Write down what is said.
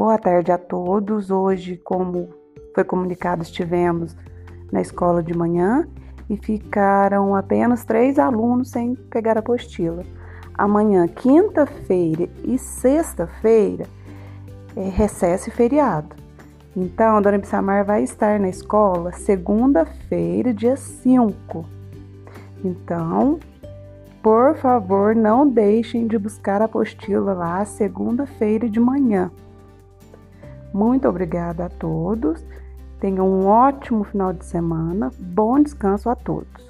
Boa tarde a todos. Hoje, como foi comunicado, estivemos na escola de manhã e ficaram apenas três alunos sem pegar a apostila. Amanhã, quinta-feira e sexta-feira, é recesso e feriado. Então, a dona Bissamar vai estar na escola segunda-feira, dia 5. Então, por favor, não deixem de buscar a apostila lá segunda-feira de manhã. Muito obrigada a todos. Tenham um ótimo final de semana. Bom descanso a todos.